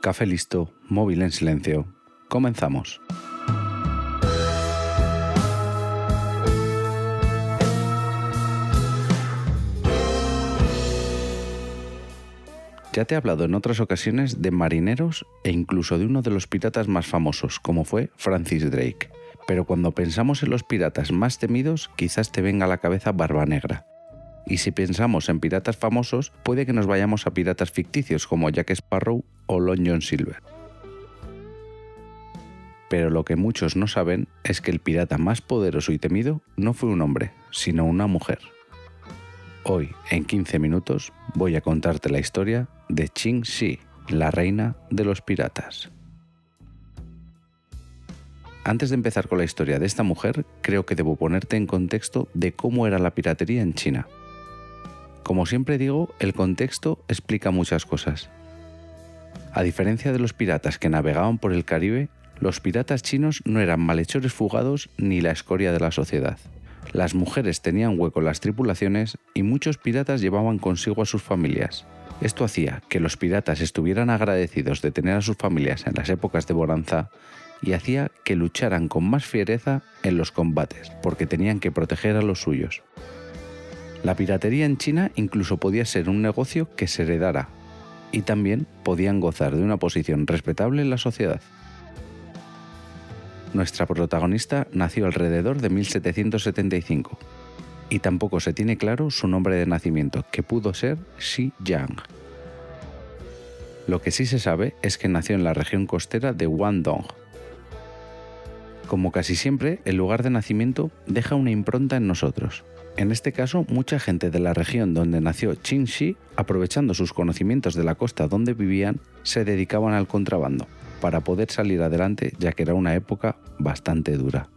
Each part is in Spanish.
Café listo, móvil en silencio. Comenzamos. Ya te he hablado en otras ocasiones de marineros e incluso de uno de los piratas más famosos, como fue Francis Drake. Pero cuando pensamos en los piratas más temidos, quizás te venga a la cabeza Barba Negra. Y si pensamos en piratas famosos, puede que nos vayamos a piratas ficticios como Jack Sparrow o Long John Silver. Pero lo que muchos no saben es que el pirata más poderoso y temido no fue un hombre, sino una mujer. Hoy, en 15 minutos, voy a contarte la historia de Qing Shi, la reina de los piratas. Antes de empezar con la historia de esta mujer, creo que debo ponerte en contexto de cómo era la piratería en China. Como siempre digo, el contexto explica muchas cosas. A diferencia de los piratas que navegaban por el Caribe, los piratas chinos no eran malhechores fugados ni la escoria de la sociedad. Las mujeres tenían hueco en las tripulaciones y muchos piratas llevaban consigo a sus familias. Esto hacía que los piratas estuvieran agradecidos de tener a sus familias en las épocas de bonanza y hacía que lucharan con más fiereza en los combates, porque tenían que proteger a los suyos. La piratería en China incluso podía ser un negocio que se heredara, y también podían gozar de una posición respetable en la sociedad. Nuestra protagonista nació alrededor de 1775 y tampoco se tiene claro su nombre de nacimiento, que pudo ser Xi Yang. Lo que sí se sabe es que nació en la región costera de Guangdong. Como casi siempre, el lugar de nacimiento deja una impronta en nosotros. En este caso, mucha gente de la región donde nació Qin aprovechando sus conocimientos de la costa donde vivían, se dedicaban al contrabando para poder salir adelante ya que era una época bastante dura.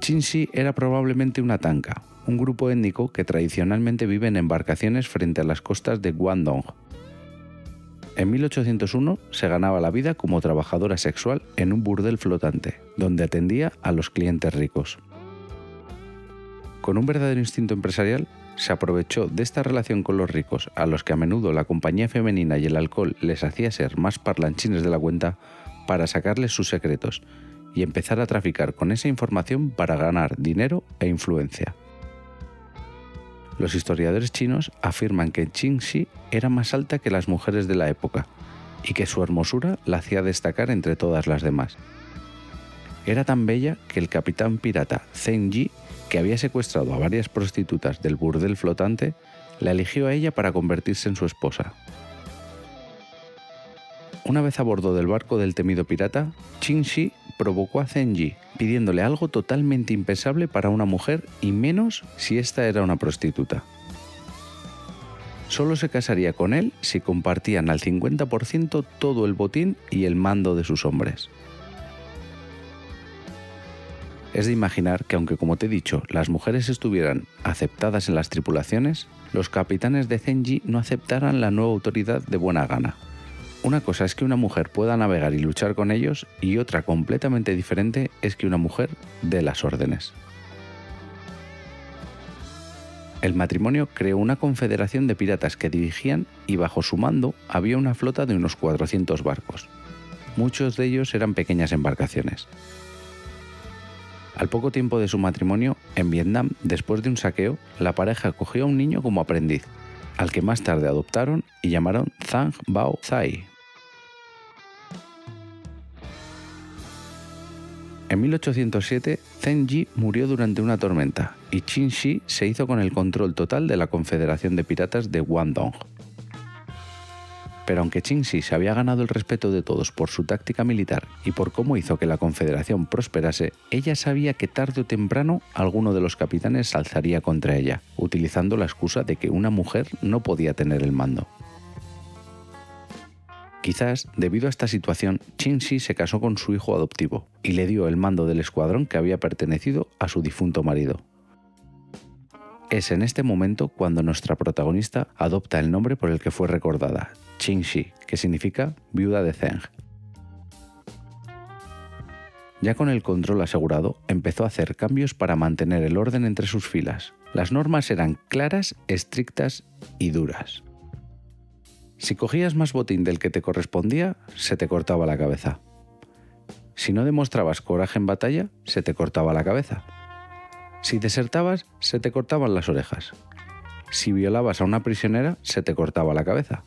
Chinxi era probablemente una tanca, un grupo étnico que tradicionalmente vive en embarcaciones frente a las costas de Guangdong. En 1801 se ganaba la vida como trabajadora sexual en un burdel flotante, donde atendía a los clientes ricos. Con un verdadero instinto empresarial, se aprovechó de esta relación con los ricos, a los que a menudo la compañía femenina y el alcohol les hacía ser más parlanchines de la cuenta, para sacarles sus secretos y empezar a traficar con esa información para ganar dinero e influencia. Los historiadores chinos afirman que Qing Shi era más alta que las mujeres de la época y que su hermosura la hacía destacar entre todas las demás. Era tan bella que el capitán pirata Zheng que había secuestrado a varias prostitutas del burdel flotante, la eligió a ella para convertirse en su esposa. Una vez a bordo del barco del temido pirata, Qin Shi provocó a Zenji, pidiéndole algo totalmente impensable para una mujer y menos si ésta era una prostituta. Solo se casaría con él si compartían al 50% todo el botín y el mando de sus hombres. Es de imaginar que aunque como te he dicho, las mujeres estuvieran aceptadas en las tripulaciones, los capitanes de Zenji no aceptaran la nueva autoridad de buena gana. Una cosa es que una mujer pueda navegar y luchar con ellos y otra completamente diferente es que una mujer dé las órdenes. El matrimonio creó una confederación de piratas que dirigían y bajo su mando había una flota de unos 400 barcos. Muchos de ellos eran pequeñas embarcaciones. Al poco tiempo de su matrimonio, en Vietnam, después de un saqueo, la pareja cogió a un niño como aprendiz, al que más tarde adoptaron y llamaron Zhang Bao Zai. En 1807, Zheng Yi murió durante una tormenta y Qin Shi se hizo con el control total de la Confederación de Piratas de Guangdong. Pero aunque Qingxi se había ganado el respeto de todos por su táctica militar y por cómo hizo que la Confederación prosperase, ella sabía que tarde o temprano alguno de los capitanes alzaría contra ella, utilizando la excusa de que una mujer no podía tener el mando. Quizás, debido a esta situación, Qingxi se casó con su hijo adoptivo y le dio el mando del escuadrón que había pertenecido a su difunto marido. Es en este momento cuando nuestra protagonista adopta el nombre por el que fue recordada, Qingxi, que significa viuda de Zheng. Ya con el control asegurado, empezó a hacer cambios para mantener el orden entre sus filas. Las normas eran claras, estrictas y duras. Si cogías más botín del que te correspondía, se te cortaba la cabeza. Si no demostrabas coraje en batalla, se te cortaba la cabeza. Si desertabas, se te cortaban las orejas. Si violabas a una prisionera, se te cortaba la cabeza.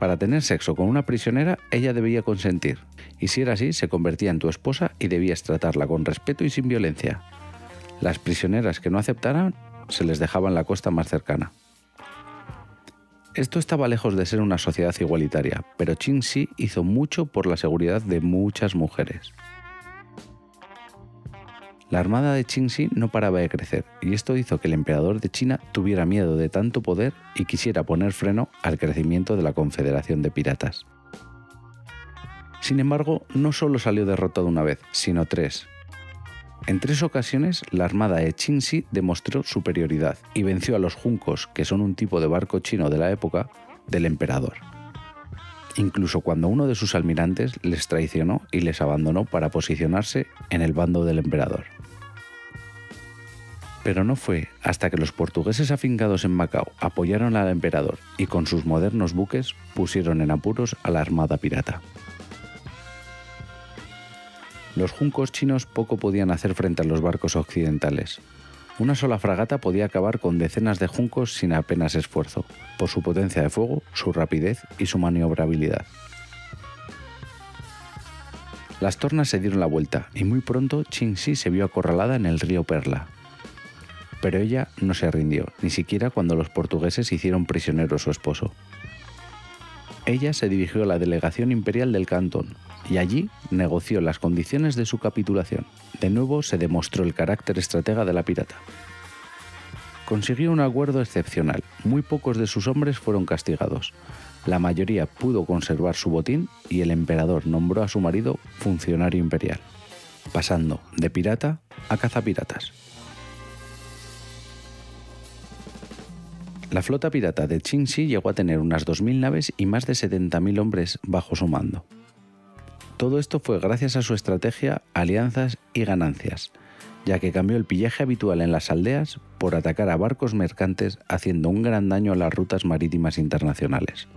Para tener sexo con una prisionera, ella debía consentir, y si era así, se convertía en tu esposa y debías tratarla con respeto y sin violencia. Las prisioneras que no aceptaran, se les dejaba en la costa más cercana. Esto estaba lejos de ser una sociedad igualitaria, pero Qin hizo mucho por la seguridad de muchas mujeres. La armada de Qingxi no paraba de crecer, y esto hizo que el emperador de China tuviera miedo de tanto poder y quisiera poner freno al crecimiento de la Confederación de Piratas. Sin embargo, no solo salió derrotado una vez, sino tres. En tres ocasiones, la armada de Qingxi demostró superioridad y venció a los juncos, que son un tipo de barco chino de la época, del emperador. Incluso cuando uno de sus almirantes les traicionó y les abandonó para posicionarse en el bando del emperador. Pero no fue hasta que los portugueses afincados en Macao apoyaron al emperador y con sus modernos buques pusieron en apuros a la armada pirata. Los juncos chinos poco podían hacer frente a los barcos occidentales. Una sola fragata podía acabar con decenas de juncos sin apenas esfuerzo, por su potencia de fuego, su rapidez y su maniobrabilidad. Las tornas se dieron la vuelta y muy pronto Qingxi se vio acorralada en el río Perla, pero ella no se rindió, ni siquiera cuando los portugueses hicieron prisionero a su esposo. Ella se dirigió a la delegación imperial del Cantón y allí negoció las condiciones de su capitulación. De nuevo se demostró el carácter estratega de la pirata. Consiguió un acuerdo excepcional. Muy pocos de sus hombres fueron castigados. La mayoría pudo conservar su botín y el emperador nombró a su marido funcionario imperial, pasando de pirata a cazapiratas. La flota pirata de Qingxi llegó a tener unas 2.000 naves y más de 70.000 hombres bajo su mando. Todo esto fue gracias a su estrategia, alianzas y ganancias, ya que cambió el pillaje habitual en las aldeas por atacar a barcos mercantes haciendo un gran daño a las rutas marítimas internacionales.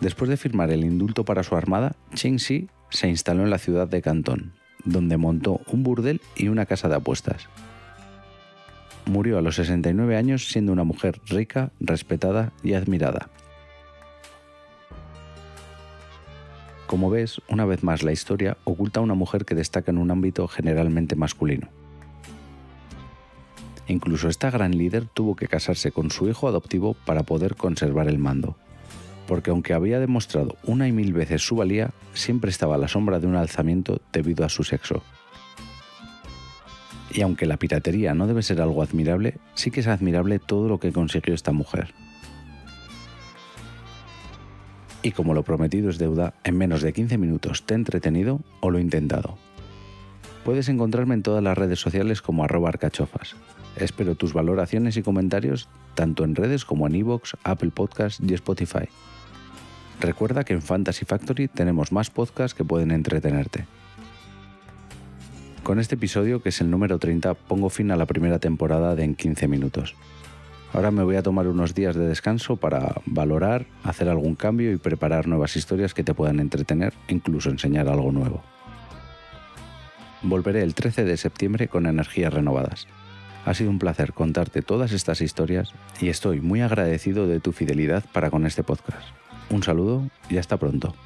Después de firmar el indulto para su armada, Qingxi se instaló en la ciudad de Cantón, donde montó un burdel y una casa de apuestas, murió a los 69 años siendo una mujer rica, respetada y admirada. Como ves, una vez más la historia oculta a una mujer que destaca en un ámbito generalmente masculino. Incluso esta gran líder tuvo que casarse con su hijo adoptivo para poder conservar el mando, porque aunque había demostrado una y mil veces su valía, siempre estaba a la sombra de un alzamiento debido a su sexo. Y aunque la piratería no debe ser algo admirable, sí que es admirable todo lo que consiguió esta mujer. Y como lo prometido es deuda, en menos de 15 minutos te he entretenido o lo he intentado. Puedes encontrarme en todas las redes sociales como arroba arcachofas. Espero tus valoraciones y comentarios tanto en redes como en iVoox, Apple Podcasts y Spotify. Recuerda que en Fantasy Factory tenemos más podcasts que pueden entretenerte. Con este episodio, que es el número 30, pongo fin a la primera temporada de En 15 minutos. Ahora me voy a tomar unos días de descanso para valorar, hacer algún cambio y preparar nuevas historias que te puedan entretener e incluso enseñar algo nuevo. Volveré el 13 de septiembre con energías renovadas. Ha sido un placer contarte todas estas historias y estoy muy agradecido de tu fidelidad para con este podcast. Un saludo y hasta pronto.